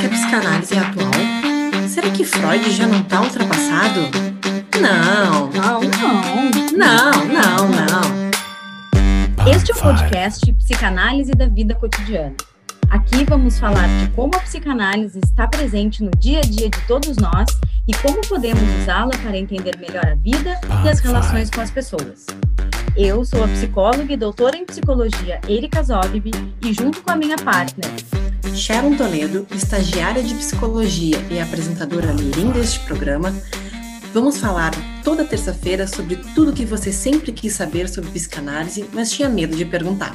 que a psicanálise é atual? Será que Freud já não está ultrapassado? Não. Não, não. Não, não, não. Este é o podcast Psicanálise da Vida Cotidiana. Aqui vamos falar de como a psicanálise está presente no dia a dia de todos nós e como podemos usá-la para entender melhor a vida e as relações com as pessoas. Eu sou a psicóloga e doutora em psicologia Erika Zogby e junto com a minha partner, Sharon Toledo, estagiária de psicologia e apresentadora mirim deste programa, vamos falar toda terça-feira sobre tudo que você sempre quis saber sobre psicanálise, mas tinha medo de perguntar.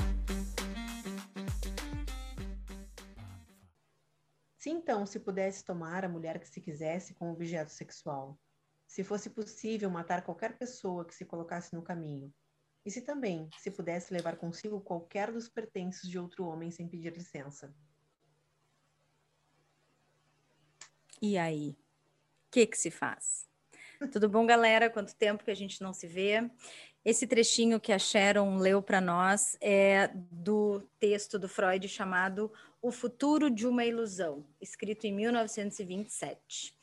Se então se pudesse tomar a mulher que se quisesse como objeto sexual, se fosse possível matar qualquer pessoa que se colocasse no caminho, e se também se pudesse levar consigo qualquer dos pertences de outro homem sem pedir licença. E aí? O que que se faz? Tudo bom, galera? Quanto tempo que a gente não se vê? Esse trechinho que a Sharon leu para nós é do texto do Freud chamado O Futuro de uma Ilusão, escrito em 1927.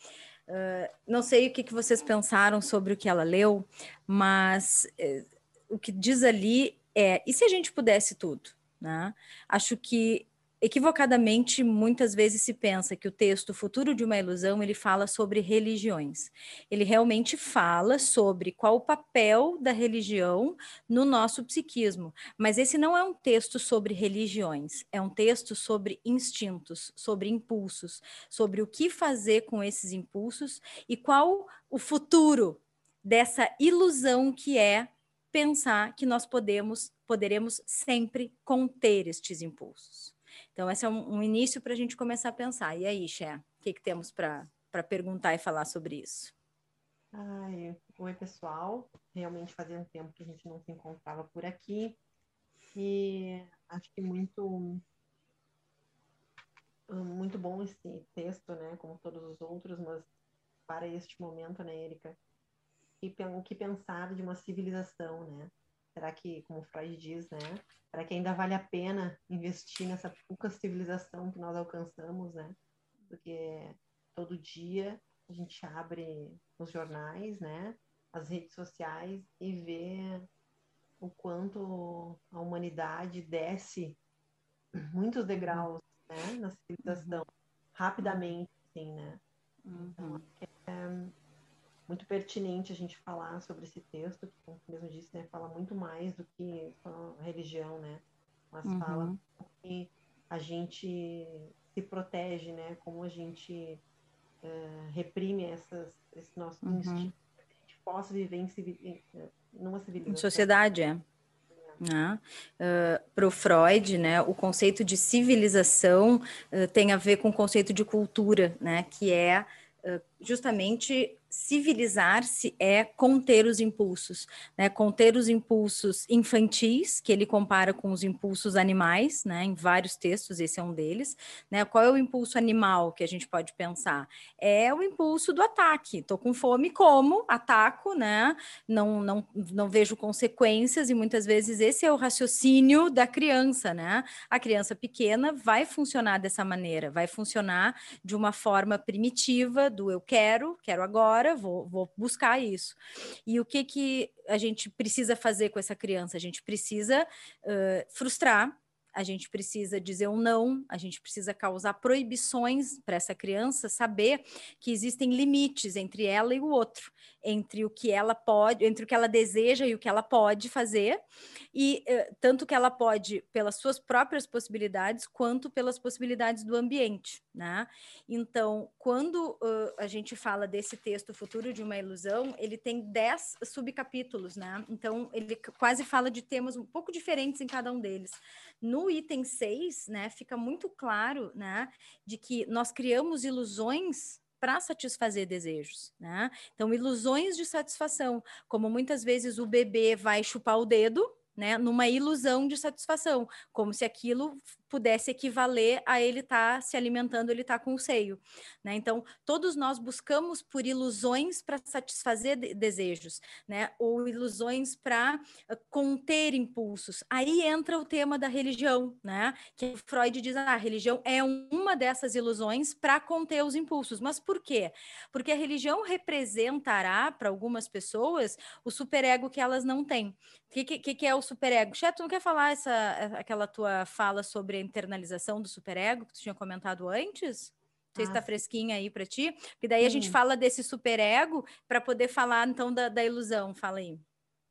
Uh, não sei o que, que vocês pensaram sobre o que ela leu, mas uh, o que diz ali é: e se a gente pudesse tudo? Né? Acho que equivocadamente muitas vezes se pensa que o texto Futuro de uma Ilusão ele fala sobre religiões. Ele realmente fala sobre qual o papel da religião no nosso psiquismo, mas esse não é um texto sobre religiões, é um texto sobre instintos, sobre impulsos, sobre o que fazer com esses impulsos e qual o futuro dessa ilusão que é pensar que nós podemos poderemos sempre conter estes impulsos. Então, esse é um, um início para a gente começar a pensar. E aí, Xé, o que, que temos para perguntar e falar sobre isso? Ai, oi, pessoal. Realmente fazia um tempo que a gente não se encontrava por aqui. E acho que muito muito bom esse texto, né, como todos os outros, mas para este momento, né, Erika, o que pensar de uma civilização, né? Será que, como Freud diz, né? Será que ainda vale a pena investir nessa pouca civilização que nós alcançamos, né? Porque todo dia a gente abre os jornais, né? As redes sociais e vê o quanto a humanidade desce muitos degraus, né? Na civilização, uhum. rapidamente, assim, né? Uhum. Então, é, muito pertinente a gente falar sobre esse texto, que, como mesmo disse, né, fala muito mais do que só religião, né? Mas uhum. fala que a gente se protege, né? Como a gente uh, reprime essas, esse nosso uhum. instinto, que a gente possa viver em, civil, numa civilização. Em sociedade, é. Né? Uh, Para o Freud, né, o conceito de civilização uh, tem a ver com o conceito de cultura, né, que é uh, justamente civilizar-se é conter os impulsos, né? Conter os impulsos infantis, que ele compara com os impulsos animais, né? Em vários textos, esse é um deles, né? Qual é o impulso animal que a gente pode pensar? É o impulso do ataque. Tô com fome, como, ataco, né? Não, não, não vejo consequências e muitas vezes esse é o raciocínio da criança, né? A criança pequena vai funcionar dessa maneira, vai funcionar de uma forma primitiva do eu quero, quero agora agora, vou, vou buscar isso. E o que, que a gente precisa fazer com essa criança? A gente precisa uh, frustrar a gente precisa dizer um não, a gente precisa causar proibições para essa criança saber que existem limites entre ela e o outro, entre o que ela pode, entre o que ela deseja e o que ela pode fazer, e uh, tanto que ela pode pelas suas próprias possibilidades quanto pelas possibilidades do ambiente, né? Então, quando uh, a gente fala desse texto Futuro de uma Ilusão, ele tem dez subcapítulos, né? Então, ele quase fala de temas um pouco diferentes em cada um deles. No item 6, né, fica muito claro, né, de que nós criamos ilusões para satisfazer desejos, né? Então, ilusões de satisfação, como muitas vezes o bebê vai chupar o dedo, né, numa ilusão de satisfação, como se aquilo pudesse equivaler a ele estar tá se alimentando, ele estar tá com o seio, né? Então, todos nós buscamos por ilusões para satisfazer de desejos, né? Ou ilusões para uh, conter impulsos. Aí entra o tema da religião, né? Que Freud diz: ah, a religião é uma dessas ilusões para conter os impulsos. Mas por quê? Porque a religião representará para algumas pessoas o superego que elas não têm. O que, que, que, é o superego? Chet, tu não quer falar essa, aquela tua fala sobre a internalização do superego que tu tinha comentado antes? Não sei se está ah, fresquinha aí para ti, porque daí sim. a gente fala desse superego para poder falar então da, da ilusão. Fala aí.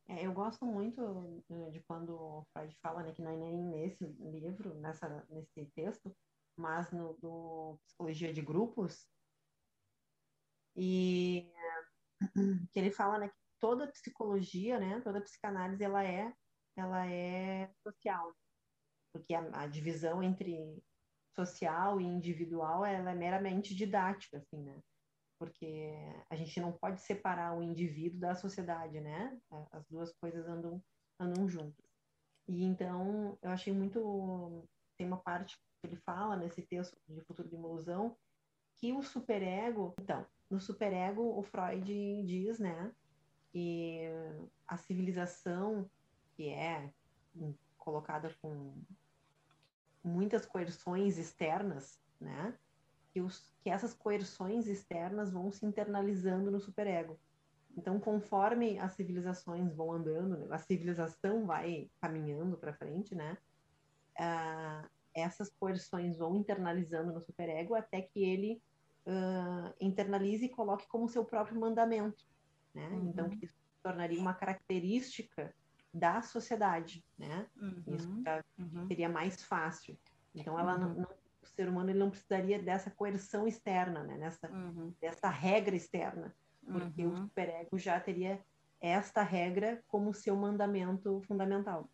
É, eu gosto muito de quando o Freud fala, né, que não é nem nesse livro, nessa, nesse texto, mas no do Psicologia de Grupos, e que ele fala, né, que toda psicologia, né, toda psicanálise, ela é, ela é social, porque a, a divisão entre social e individual, ela é meramente didática, assim, né, porque a gente não pode separar o indivíduo da sociedade, né, as duas coisas andam, andam juntas. E então, eu achei muito, tem uma parte que ele fala nesse texto de Futuro de Ilusão, que o superego, então, no superego, o Freud diz, né, que a civilização que é colocada com muitas coerções externas, né? Que, os, que essas coerções externas vão se internalizando no superego. Então, conforme as civilizações vão andando, a civilização vai caminhando para frente, né? Uh, essas coerções vão internalizando no superego até que ele uh, internalize e coloque como seu próprio mandamento né? Uhum. Então, que isso tornaria uma característica da sociedade, né? Uhum. Isso uhum. seria mais fácil. Então, ela não, uhum. não, o ser humano ele não precisaria dessa coerção externa, né? Nessa, uhum. dessa regra externa, porque o superego já teria esta regra como seu mandamento fundamental.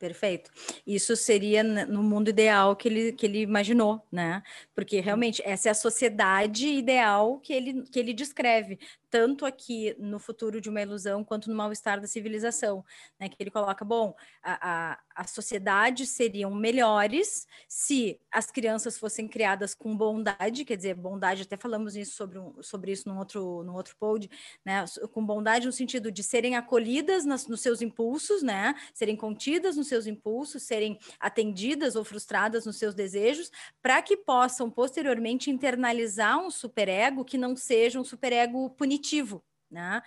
Perfeito. Isso seria no mundo ideal que ele, que ele imaginou, né? Porque realmente essa é a sociedade ideal que ele, que ele descreve tanto aqui no futuro de uma ilusão quanto no mal-estar da civilização, né? Que ele coloca, bom, a, a, a sociedade seriam melhores se as crianças fossem criadas com bondade, quer dizer, bondade, até falamos isso sobre, um, sobre isso num outro, num outro pod, né? Com bondade no sentido de serem acolhidas nas, nos seus impulsos, né? Serem contidas nos seus impulsos, serem atendidas ou frustradas nos seus desejos, para que possam posteriormente internalizar um superego que não seja um superego punitivo cognitivo. Né?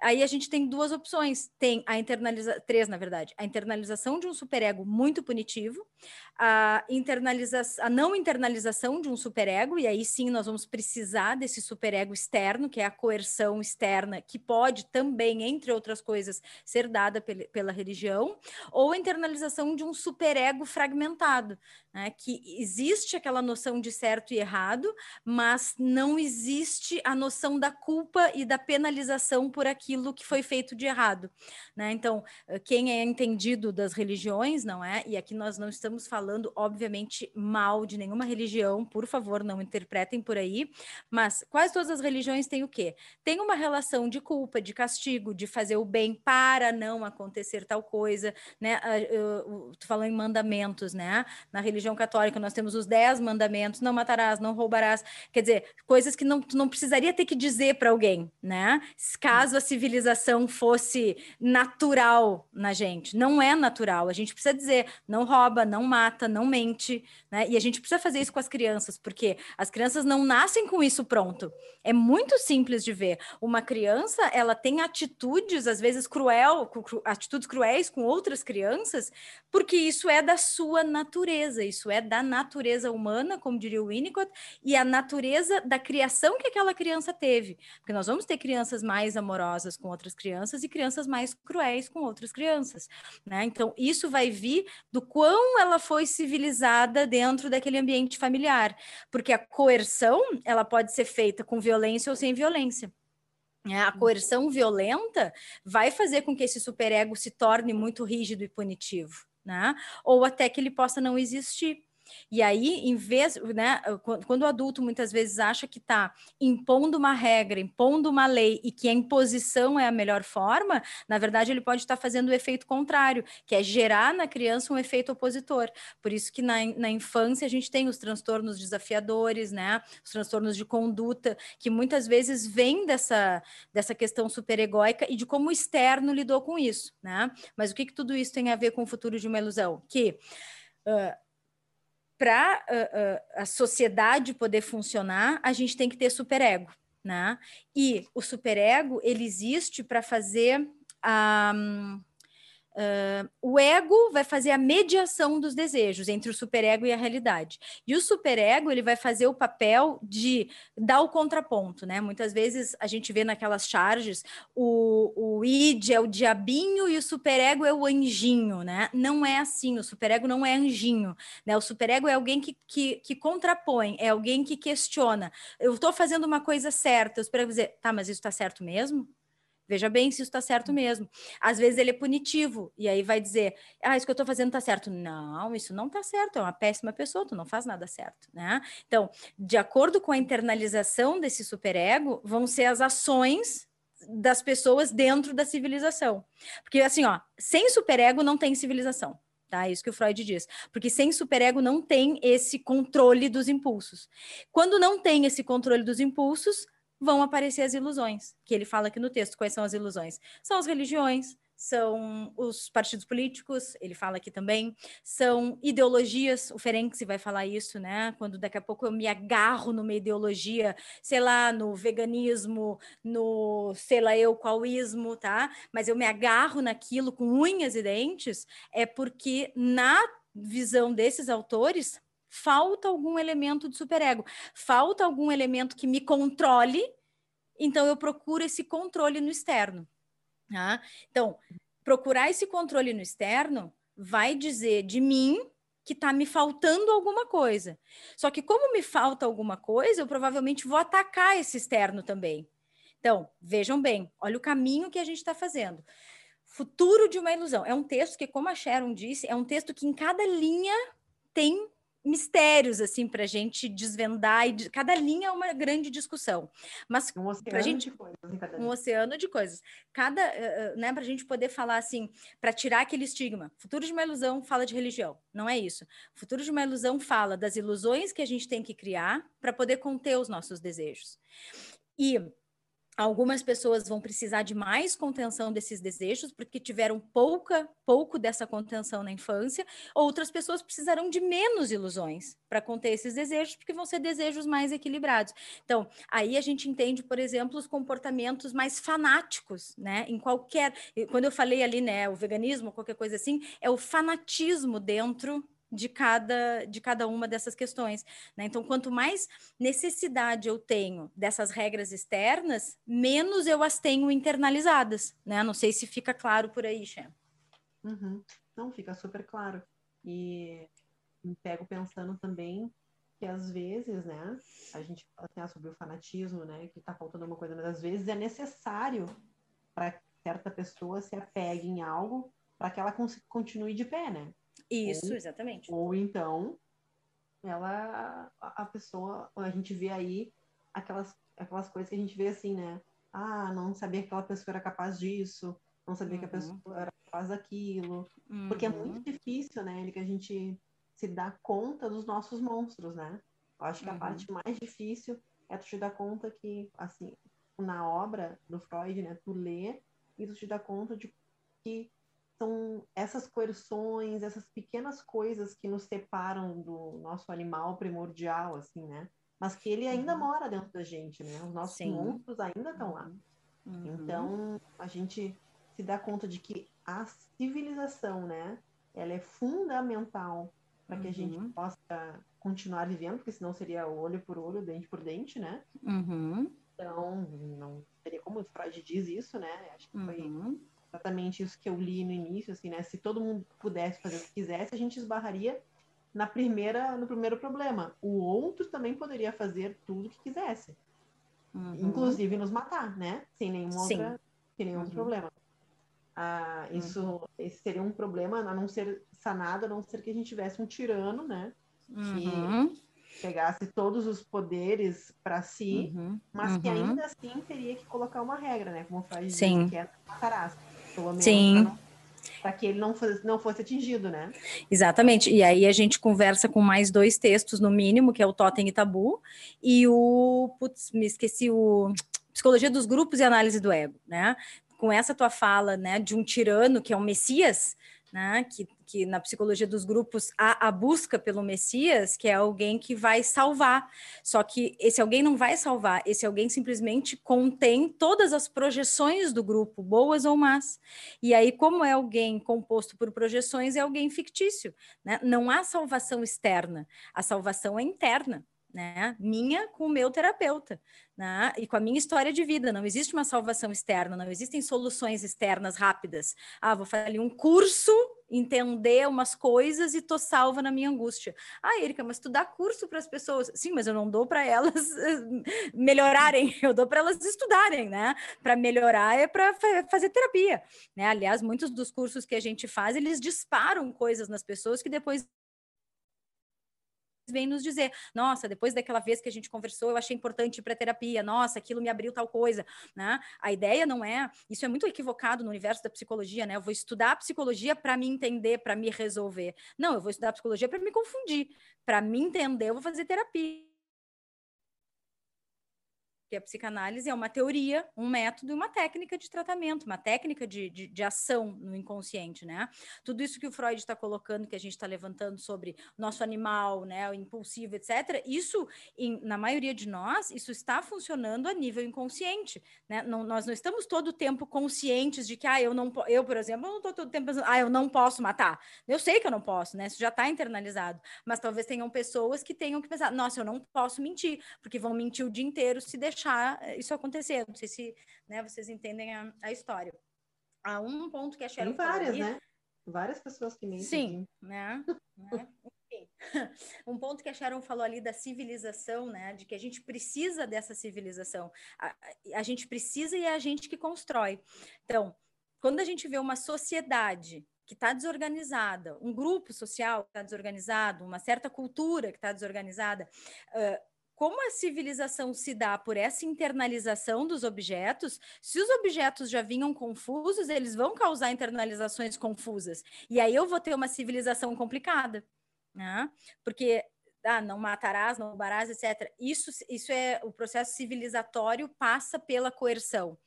Aí a gente tem duas opções: tem a internalização, três, na verdade, a internalização de um superego muito punitivo, a, internaliza a não internalização de um superego, e aí sim nós vamos precisar desse superego externo, que é a coerção externa, que pode também, entre outras coisas, ser dada pel pela religião, ou a internalização de um superego fragmentado, né? que existe aquela noção de certo e errado, mas não existe a noção da culpa e da penalização por aquilo que foi feito de errado, né? Então, eh, quem é entendido das religiões, não é? E aqui nós não estamos falando, obviamente, mal de nenhuma religião, por favor, não interpretem por aí, mas quase todas as religiões têm o quê? Tem uma relação de culpa, de castigo, de fazer o bem para não acontecer tal coisa, né? Tu falou em mandamentos, né? Na religião católica nós temos os dez mandamentos, não matarás, não roubarás, quer dizer, coisas que não, tu não precisaria ter que dizer para alguém, né? Caso a civilização fosse natural na gente. Não é natural. A gente precisa dizer, não rouba, não mata, não mente, né? E a gente precisa fazer isso com as crianças, porque as crianças não nascem com isso pronto. É muito simples de ver. Uma criança, ela tem atitudes, às vezes cruel, atitudes cruéis com outras crianças, porque isso é da sua natureza, isso é da natureza humana, como diria o Winnicott, e a natureza da criação que aquela criança teve. Porque nós vamos ter crianças mais amorosas com outras crianças e crianças mais cruéis com outras crianças, né? Então, isso vai vir do quão ela foi civilizada dentro daquele ambiente familiar, porque a coerção, ela pode ser feita com violência ou sem violência. É, a coerção violenta vai fazer com que esse superego se torne muito rígido e punitivo, né? Ou até que ele possa não existir. E aí, em vez, né, quando o adulto muitas vezes acha que está impondo uma regra, impondo uma lei e que a imposição é a melhor forma, na verdade ele pode estar tá fazendo o efeito contrário, que é gerar na criança um efeito opositor. Por isso que na, na infância a gente tem os transtornos desafiadores, né, os transtornos de conduta, que muitas vezes vêm dessa, dessa questão superegóica e de como o externo lidou com isso, né? Mas o que, que tudo isso tem a ver com o futuro de uma ilusão? Que Uh, para uh, uh, a sociedade poder funcionar, a gente tem que ter superego, né? E o superego ele existe para fazer a um, Uh, o ego vai fazer a mediação dos desejos entre o superego e a realidade. E o superego ele vai fazer o papel de dar o contraponto, né? Muitas vezes a gente vê naquelas charges o, o id é o diabinho e o superego é o anjinho, né? Não é assim, o superego não é anjinho, né? O superego é alguém que, que, que contrapõe, é alguém que questiona. Eu estou fazendo uma coisa certa, o superego dizer, tá, mas isso está certo mesmo? Veja bem se isso está certo hum. mesmo. Às vezes ele é punitivo, e aí vai dizer: Ah, isso que eu estou fazendo está certo. Não, isso não está certo, é uma péssima pessoa, tu não faz nada certo, né? Então, de acordo com a internalização desse superego, vão ser as ações das pessoas dentro da civilização. Porque, assim, ó, sem superego não tem civilização. Tá? É isso que o Freud diz. Porque sem superego não tem esse controle dos impulsos. Quando não tem esse controle dos impulsos, vão aparecer as ilusões, que ele fala aqui no texto. Quais são as ilusões? São as religiões, são os partidos políticos, ele fala aqui também, são ideologias, o Ferenczi vai falar isso, né? Quando daqui a pouco eu me agarro numa ideologia, sei lá, no veganismo, no sei lá eu qualismo, tá? Mas eu me agarro naquilo com unhas e dentes, é porque na visão desses autores falta algum elemento de superego, falta algum elemento que me controle, então eu procuro esse controle no externo. Tá? Então, procurar esse controle no externo vai dizer de mim que está me faltando alguma coisa. Só que como me falta alguma coisa, eu provavelmente vou atacar esse externo também. Então, vejam bem, olha o caminho que a gente está fazendo. Futuro de uma ilusão. É um texto que, como a Sharon disse, é um texto que em cada linha tem mistérios assim para a gente desvendar e de, cada linha é uma grande discussão. Mas um oceano gente, de coisas um oceano de coisas. Cada uh, né para a gente poder falar assim para tirar aquele estigma. Futuro de uma ilusão fala de religião. Não é isso. Futuro de uma ilusão fala das ilusões que a gente tem que criar para poder conter os nossos desejos. E Algumas pessoas vão precisar de mais contenção desses desejos porque tiveram pouca, pouco dessa contenção na infância. Outras pessoas precisarão de menos ilusões para conter esses desejos, porque vão ser desejos mais equilibrados. Então, aí a gente entende, por exemplo, os comportamentos mais fanáticos, né? Em qualquer, quando eu falei ali, né, o veganismo, qualquer coisa assim, é o fanatismo dentro de cada, de cada uma dessas questões. Né? Então, quanto mais necessidade eu tenho dessas regras externas, menos eu as tenho internalizadas. Né? Não sei se fica claro por aí, Xé. Uhum. Não, fica super claro. E me pego pensando também que às vezes, né, a gente fala assim, ah, sobre o fanatismo, né, que está faltando uma coisa, mas às vezes é necessário para certa pessoa se apegue em algo para que ela continue de pé, né? Isso, ou, exatamente. Ou então, ela, a pessoa, a gente vê aí aquelas, aquelas coisas que a gente vê assim, né? Ah, não sabia que aquela pessoa era capaz disso, não sabia uhum. que a uhum. pessoa era capaz daquilo. Uhum. Porque é muito uhum. difícil, né, que a gente se dá conta dos nossos monstros, né? Eu acho que uhum. a parte mais difícil é tu te dar conta que, assim, na obra do Freud, né, tu lê e tu te dá conta de que são essas coerções, essas pequenas coisas que nos separam do nosso animal primordial, assim, né? Mas que ele ainda uhum. mora dentro da gente, né? Os nossos Sim. monstros ainda estão lá. Uhum. Então, a gente se dá conta de que a civilização, né? Ela é fundamental para que uhum. a gente uhum. possa continuar vivendo, porque senão seria olho por olho, dente por dente, né? Uhum. Então, não seria como o Freud diz isso, né? Acho que foi uhum exatamente isso que eu li no início, assim, né? Se todo mundo pudesse fazer o que quisesse, a gente esbarraria na primeira, no primeiro problema. O outro também poderia fazer tudo o que quisesse, uhum. inclusive nos matar, né? Sem nenhum, outra, sem nenhum uhum. outro problema. Ah, isso uhum. esse seria um problema a não ser sanado, a não ser que a gente tivesse um tirano, né? uhum. que pegasse todos os poderes para si, uhum. mas que uhum. ainda assim teria que colocar uma regra, né? Como faz Sim. que é matarás, pelo menos Sim para que ele não fosse, não fosse atingido, né? Exatamente. E aí a gente conversa com mais dois textos, no mínimo, que é o Totem e Tabu, e o. Putz, me esqueci o. Psicologia dos Grupos e Análise do Ego, né? Com essa tua fala, né, de um tirano que é um Messias, né, que, que na psicologia dos grupos há a busca pelo Messias, que é alguém que vai salvar. Só que esse alguém não vai salvar, esse alguém simplesmente contém todas as projeções do grupo, boas ou más. E aí, como é alguém composto por projeções, é alguém fictício. Né? Não há salvação externa, a salvação é interna né? Minha com o meu terapeuta, né? E com a minha história de vida. Não existe uma salvação externa, não existem soluções externas rápidas. Ah, vou fazer um curso, entender umas coisas e tô salva na minha angústia. Ah, Erika, mas tu dá curso para as pessoas? Sim, mas eu não dou para elas melhorarem, eu dou para elas estudarem, né? Para melhorar é para fazer terapia, né? Aliás, muitos dos cursos que a gente faz, eles disparam coisas nas pessoas que depois vem nos dizer: nossa, depois daquela vez que a gente conversou, eu achei importante ir para terapia, nossa, aquilo me abriu tal coisa, né? A ideia não é, isso é muito equivocado no universo da psicologia, né? Eu vou estudar psicologia para me entender, para me resolver. Não, eu vou estudar psicologia para me confundir, para me entender, eu vou fazer terapia que a psicanálise é uma teoria, um método e uma técnica de tratamento, uma técnica de, de, de ação no inconsciente, né? Tudo isso que o Freud está colocando, que a gente está levantando sobre nosso animal, né, o impulsivo, etc., isso, em, na maioria de nós, isso está funcionando a nível inconsciente, né? Não, nós não estamos todo o tempo conscientes de que, ah, eu não, eu, por exemplo, eu não estou todo o tempo pensando, ah, eu não posso matar. Eu sei que eu não posso, né? Isso já está internalizado, mas talvez tenham pessoas que tenham que pensar, nossa, eu não posso mentir, porque vão mentir o dia inteiro se deixar deixar eh, isso acontecer. Não sei se né, vocês entendem a, a história. Há um ponto que a Sharon Tem várias, né? Várias pessoas que mentem. Sim, né? né? Um ponto que a Sharon falou ali da civilização, né? De que a gente precisa dessa civilização. A, a gente precisa e é a gente que constrói. Então, quando a gente vê uma sociedade que está desorganizada, um grupo social que está desorganizado, uma certa cultura que está desorganizada, uh, como a civilização se dá por essa internalização dos objetos, se os objetos já vinham confusos, eles vão causar internalizações confusas. E aí eu vou ter uma civilização complicada, né? Porque ah, não matarás, não roubarás, etc. Isso, isso é o processo civilizatório passa pela coerção.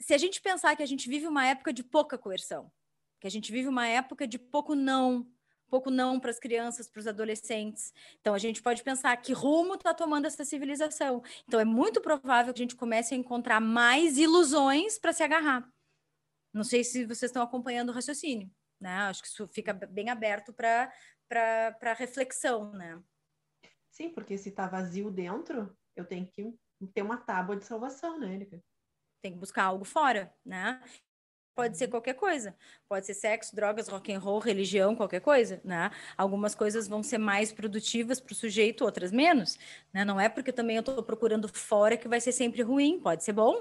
Se a gente pensar que a gente vive uma época de pouca coerção, que a gente vive uma época de pouco não, pouco não para as crianças, para os adolescentes. Então a gente pode pensar que rumo está tomando essa civilização. Então é muito provável que a gente comece a encontrar mais ilusões para se agarrar. Não sei se vocês estão acompanhando o raciocínio, né? Acho que isso fica bem aberto para para reflexão, né? Sim, porque se está vazio dentro, eu tenho que ter uma tábua de salvação, né, Erika? Tem que buscar algo fora, né? Pode ser qualquer coisa. Pode ser sexo, drogas, rock and roll, religião, qualquer coisa, né? Algumas coisas vão ser mais produtivas para o sujeito, outras menos, né? Não é porque também eu estou procurando fora que vai ser sempre ruim. Pode ser bom,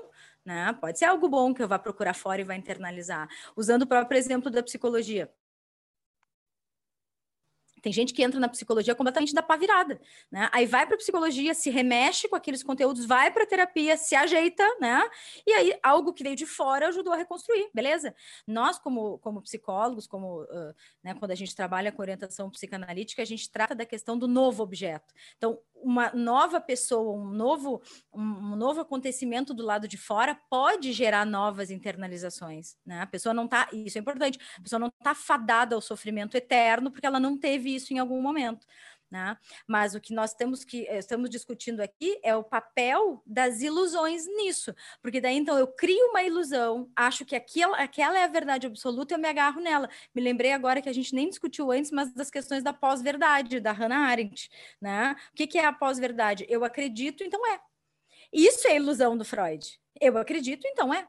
né? Pode ser algo bom que eu vá procurar fora e vai internalizar. Usando o próprio exemplo da psicologia. Tem gente que entra na psicologia completamente da pá virada, né? Aí vai para psicologia, se remexe com aqueles conteúdos, vai para terapia, se ajeita, né? E aí algo que veio de fora ajudou a reconstruir, beleza? Nós como como psicólogos, como uh, né, quando a gente trabalha com orientação psicanalítica, a gente trata da questão do novo objeto. Então, uma nova pessoa, um novo, um, novo acontecimento do lado de fora pode gerar novas internalizações, né? A pessoa não tá, isso é importante, a pessoa não está fadada ao sofrimento eterno porque ela não teve isso em algum momento. Né? Mas o que nós temos que eh, estamos discutindo aqui é o papel das ilusões nisso, porque daí então eu crio uma ilusão, acho que aquela, aquela é a verdade absoluta, eu me agarro nela. Me lembrei agora que a gente nem discutiu antes, mas das questões da pós-verdade da Hannah Arendt, né? O que, que é a pós-verdade? Eu acredito, então é. Isso é ilusão do Freud. Eu acredito, então é.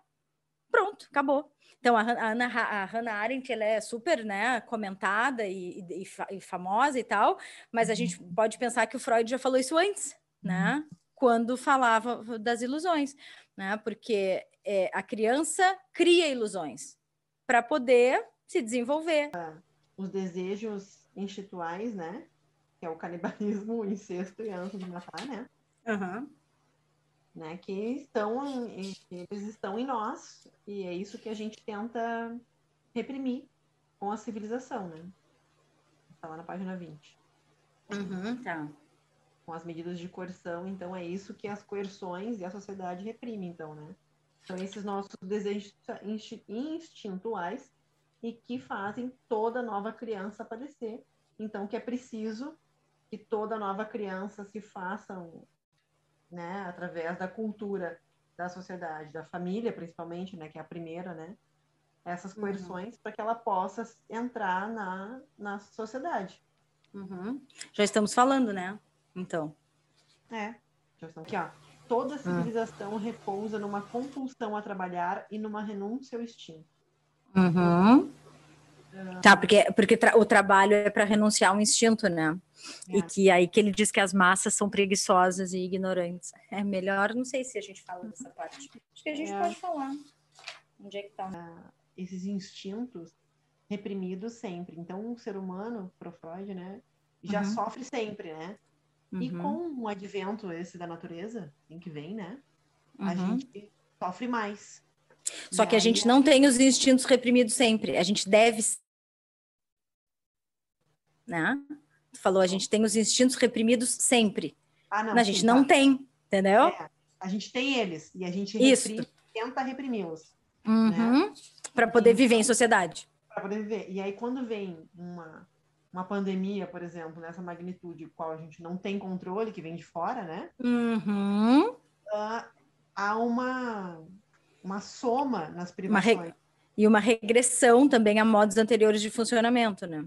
Pronto, acabou. Então, a, Ana, a Hannah Arendt ela é super né, comentada e, e, e, famosa e tal, mas a gente uhum. pode pensar que o Freud já falou isso antes, né? Uhum. Quando falava das ilusões, né? Porque é, a criança cria ilusões para poder se desenvolver. Os desejos instintuais, né? que é o canibalismo, o incesto e a ânsia de matar, né? Uhum. Né? Que estão em, eles estão em nós e é isso que a gente tenta reprimir com a civilização, né? Está lá na página 20. Uhum, tá. Com as medidas de coerção, então é isso que as coerções e a sociedade reprime, então, né? São esses nossos desejos instintuais e que fazem toda nova criança padecer. Então, que é preciso que toda nova criança se faça, né, através da cultura da sociedade, da família, principalmente, né, que é a primeira, né, essas uhum. coerções uhum. para que ela possa entrar na, na sociedade. Uhum. Já estamos falando, né? Então. É. Já estamos aqui, ó. Toda civilização repousa numa compulsão a trabalhar e numa renúncia ao instinto. Uhum. Tá, porque, porque tra o trabalho é para renunciar ao instinto, né? É. E que aí que ele diz que as massas são preguiçosas e ignorantes. É melhor, não sei se a gente fala dessa parte. Acho que a gente é. pode falar. Onde é que tá? Ah, esses instintos reprimidos sempre. Então, o ser humano, pro Freud, né, já uhum. sofre sempre, né? Uhum. E com o advento esse da natureza, em que vem, né? A uhum. gente sofre mais. Só que a gente não tem os instintos reprimidos sempre. A gente deve né? Tu falou, a gente tem os instintos reprimidos sempre. Ah, não, a gente sim, não tá. tem, entendeu? É, a gente tem eles e a gente reprime, tenta reprimi-los. Uhum. Né? Para poder viver em sociedade. Para poder viver. E aí, quando vem uma, uma pandemia, por exemplo, nessa magnitude, qual a gente não tem controle, que vem de fora, né? Uhum. Uh, há uma, uma soma nas privações. Uma re... E uma regressão também a modos anteriores de funcionamento, né?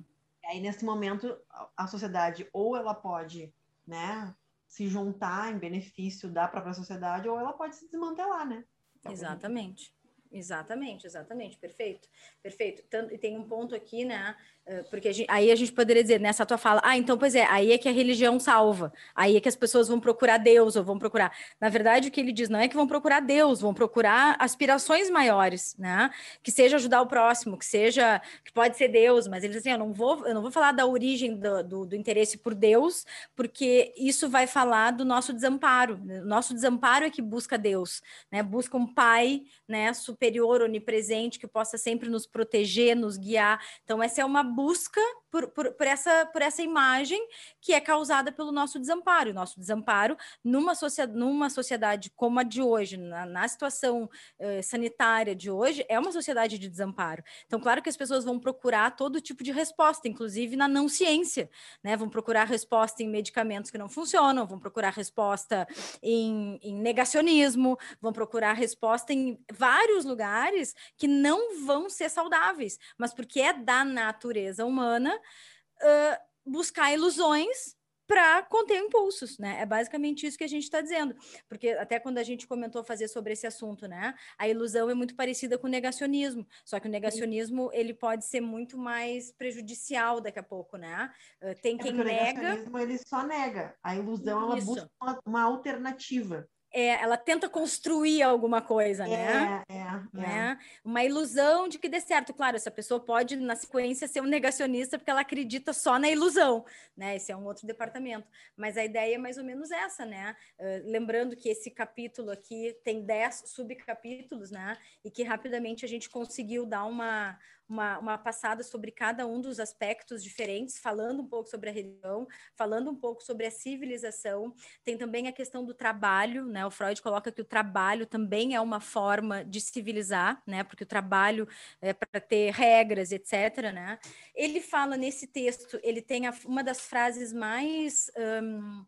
Aí, nesse momento, a sociedade ou ela pode, né, se juntar em benefício da própria sociedade, ou ela pode se desmantelar, né? Exatamente. Exatamente, exatamente, perfeito, perfeito. E tem um ponto aqui, né? Eh, porque a gente, aí a gente poderia dizer nessa tua fala, ah, então, pois é, aí é que a religião salva, aí é que as pessoas vão procurar Deus ou vão procurar. Na verdade, o que ele diz não é que vão procurar Deus, vão procurar aspirações maiores, né? Que seja ajudar o próximo, que seja, que pode ser Deus, mas ele diz assim: eu não vou, eu não vou falar da origem do, do, do interesse por Deus, porque isso vai falar do nosso desamparo. Nosso desamparo é que busca Deus, né? Busca um pai, né? Superior, onipresente, que possa sempre nos proteger, nos guiar. Então, essa é uma busca por, por, por, essa, por essa imagem que é causada pelo nosso desamparo. Nosso desamparo numa, sociedade, numa sociedade como a de hoje, na, na situação eh, sanitária de hoje, é uma sociedade de desamparo. Então, claro que as pessoas vão procurar todo tipo de resposta, inclusive na não ciência, né? Vão procurar resposta em medicamentos que não funcionam, vão procurar resposta em, em negacionismo, vão procurar resposta em vários lugares que não vão ser saudáveis, mas porque é da natureza humana uh, buscar ilusões para conter impulsos, né? É basicamente isso que a gente está dizendo. Porque até quando a gente comentou fazer sobre esse assunto, né? A ilusão é muito parecida com o negacionismo, só que o negacionismo ele pode ser muito mais prejudicial daqui a pouco, né? Tem é quem nega. O negacionismo ele só nega. A ilusão ela busca uma, uma alternativa é, ela tenta construir alguma coisa, é, né? É, é, né? Uma ilusão de que dê certo. Claro, essa pessoa pode, na sequência, ser um negacionista porque ela acredita só na ilusão, né? Esse é um outro departamento. Mas a ideia é mais ou menos essa, né? Uh, lembrando que esse capítulo aqui tem dez subcapítulos, né? E que rapidamente a gente conseguiu dar uma, uma, uma passada sobre cada um dos aspectos diferentes, falando um pouco sobre a religião, falando um pouco sobre a civilização. Tem também a questão do trabalho, né? O Freud coloca que o trabalho também é uma forma de civilizar, né? Porque o trabalho é para ter regras, etc. Né? Ele fala nesse texto, ele tem a, uma das frases mais um,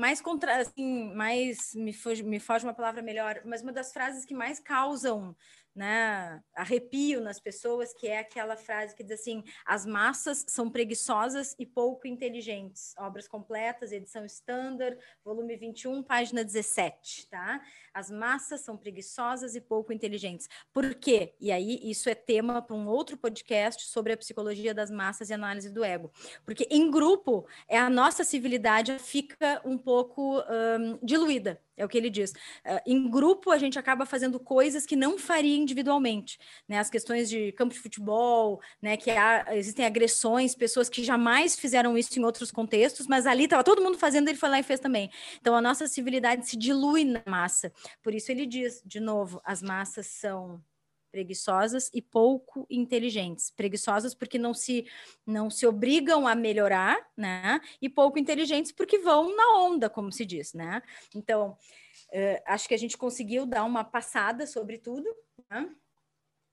mais contra, assim, mais me foge, me foge uma palavra melhor, mas uma das frases que mais causam né, arrepio nas pessoas, que é aquela frase que diz assim: as massas são preguiçosas e pouco inteligentes. Obras completas, edição standard, volume 21, página 17, tá? As massas são preguiçosas e pouco inteligentes. Por quê? E aí, isso é tema para um outro podcast sobre a psicologia das massas e análise do ego. Porque em grupo, é a nossa civilidade fica um pouco um, diluída É o que ele diz. Uh, em grupo, a gente acaba fazendo coisas que não faria individualmente. Né? As questões de campo de futebol, né? que há, existem agressões, pessoas que jamais fizeram isso em outros contextos, mas ali estava todo mundo fazendo, ele foi lá e fez também. Então, a nossa civilidade se dilui na massa. Por isso, ele diz, de novo, as massas são preguiçosas e pouco inteligentes. Preguiçosas porque não se não se obrigam a melhorar, né? E pouco inteligentes porque vão na onda, como se diz, né? Então, uh, acho que a gente conseguiu dar uma passada sobre tudo, né?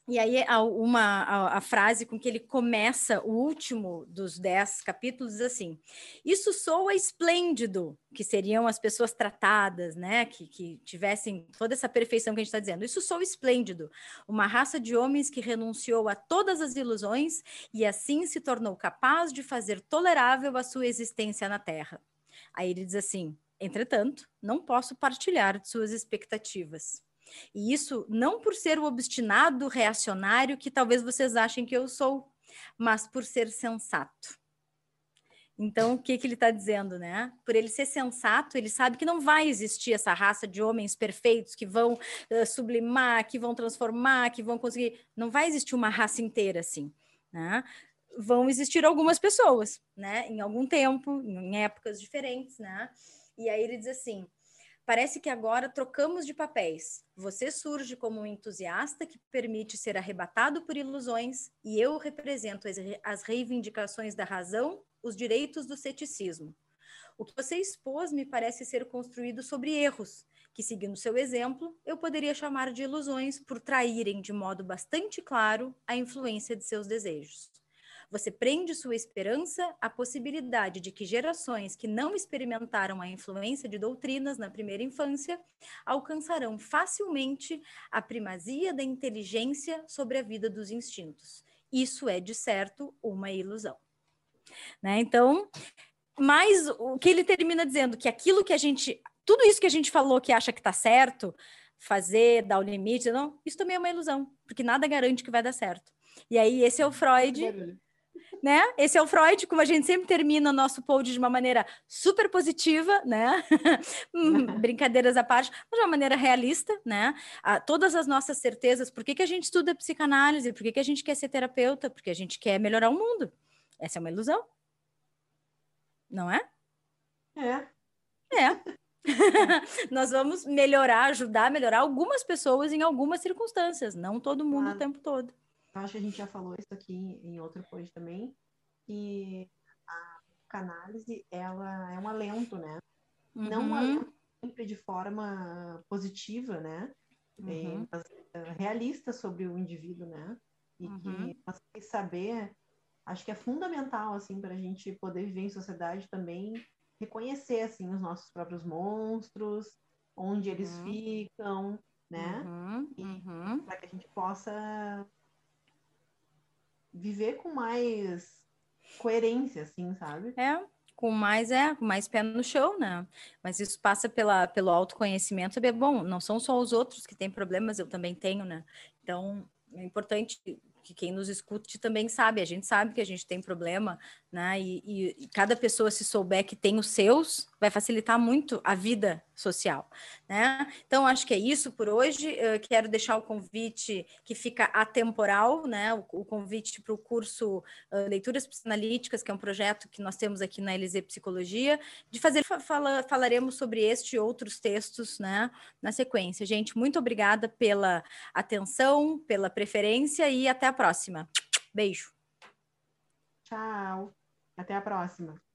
E aí, uma, a, a, frase com que ele começa o último dos dez capítulos diz assim: Isso soa esplêndido, que seriam as pessoas tratadas, né? Que, que tivessem toda essa perfeição que a gente está dizendo. Isso soa esplêndido. Uma raça de homens que renunciou a todas as ilusões e assim se tornou capaz de fazer tolerável a sua existência na Terra. Aí ele diz assim: Entretanto, não posso partilhar de suas expectativas. E isso não por ser o obstinado reacionário que talvez vocês achem que eu sou, mas por ser sensato. Então, o que, que ele está dizendo, né? Por ele ser sensato, ele sabe que não vai existir essa raça de homens perfeitos que vão uh, sublimar, que vão transformar, que vão conseguir. Não vai existir uma raça inteira assim, né? Vão existir algumas pessoas, né? Em algum tempo, em épocas diferentes, né? E aí ele diz assim: Parece que agora trocamos de papéis. Você surge como um entusiasta que permite ser arrebatado por ilusões, e eu represento as reivindicações da razão, os direitos do ceticismo. O que você expôs me parece ser construído sobre erros, que, seguindo seu exemplo, eu poderia chamar de ilusões por traírem de modo bastante claro a influência de seus desejos. Você prende sua esperança à possibilidade de que gerações que não experimentaram a influência de doutrinas na primeira infância alcançarão facilmente a primazia da inteligência sobre a vida dos instintos. Isso é, de certo, uma ilusão. Né? Então, mas o que ele termina dizendo que aquilo que a gente, tudo isso que a gente falou que acha que está certo, fazer, dar o limite, não, isso também é uma ilusão, porque nada garante que vai dar certo. E aí esse é o Freud né? Esse é o Freud, como a gente sempre termina o nosso pod de uma maneira super positiva, né? Hum, brincadeiras à parte, mas de uma maneira realista, né? Ah, todas as nossas certezas, por que, que a gente estuda psicanálise? Por que, que a gente quer ser terapeuta? Porque a gente quer melhorar o mundo. Essa é uma ilusão. Não é? É. É. Nós vamos melhorar, ajudar a melhorar algumas pessoas em algumas circunstâncias, não todo mundo o tempo todo acho que a gente já falou isso aqui em outro post também, que a canálise ela é um alento, né? Uhum. Não um alento sempre de forma positiva, né? Uhum. É, mas, é, realista sobre o indivíduo, né? E uhum. que saber, acho que é fundamental, assim, para a gente poder viver em sociedade também, reconhecer, assim, os nossos próprios monstros, onde eles uhum. ficam, né? Uhum. E uhum. para que a gente possa viver com mais coerência, assim, sabe? É, com mais é, com mais pé no chão, né? Mas isso passa pela, pelo autoconhecimento, saber, bom, não são só os outros que têm problemas, eu também tenho, né? Então, é importante que quem nos escute também sabe, a gente sabe que a gente tem problema, né? E, e, e cada pessoa se souber que tem os seus, vai facilitar muito a vida social, né? Então acho que é isso por hoje. Eu quero deixar o convite que fica atemporal, né? O, o convite para o curso uh, Leituras Psicanalíticas, que é um projeto que nós temos aqui na LZ Psicologia, de fazer fala, falaremos sobre este e outros textos, né? Na sequência, gente, muito obrigada pela atenção, pela preferência e até a próxima. Beijo. Tchau. Até a próxima.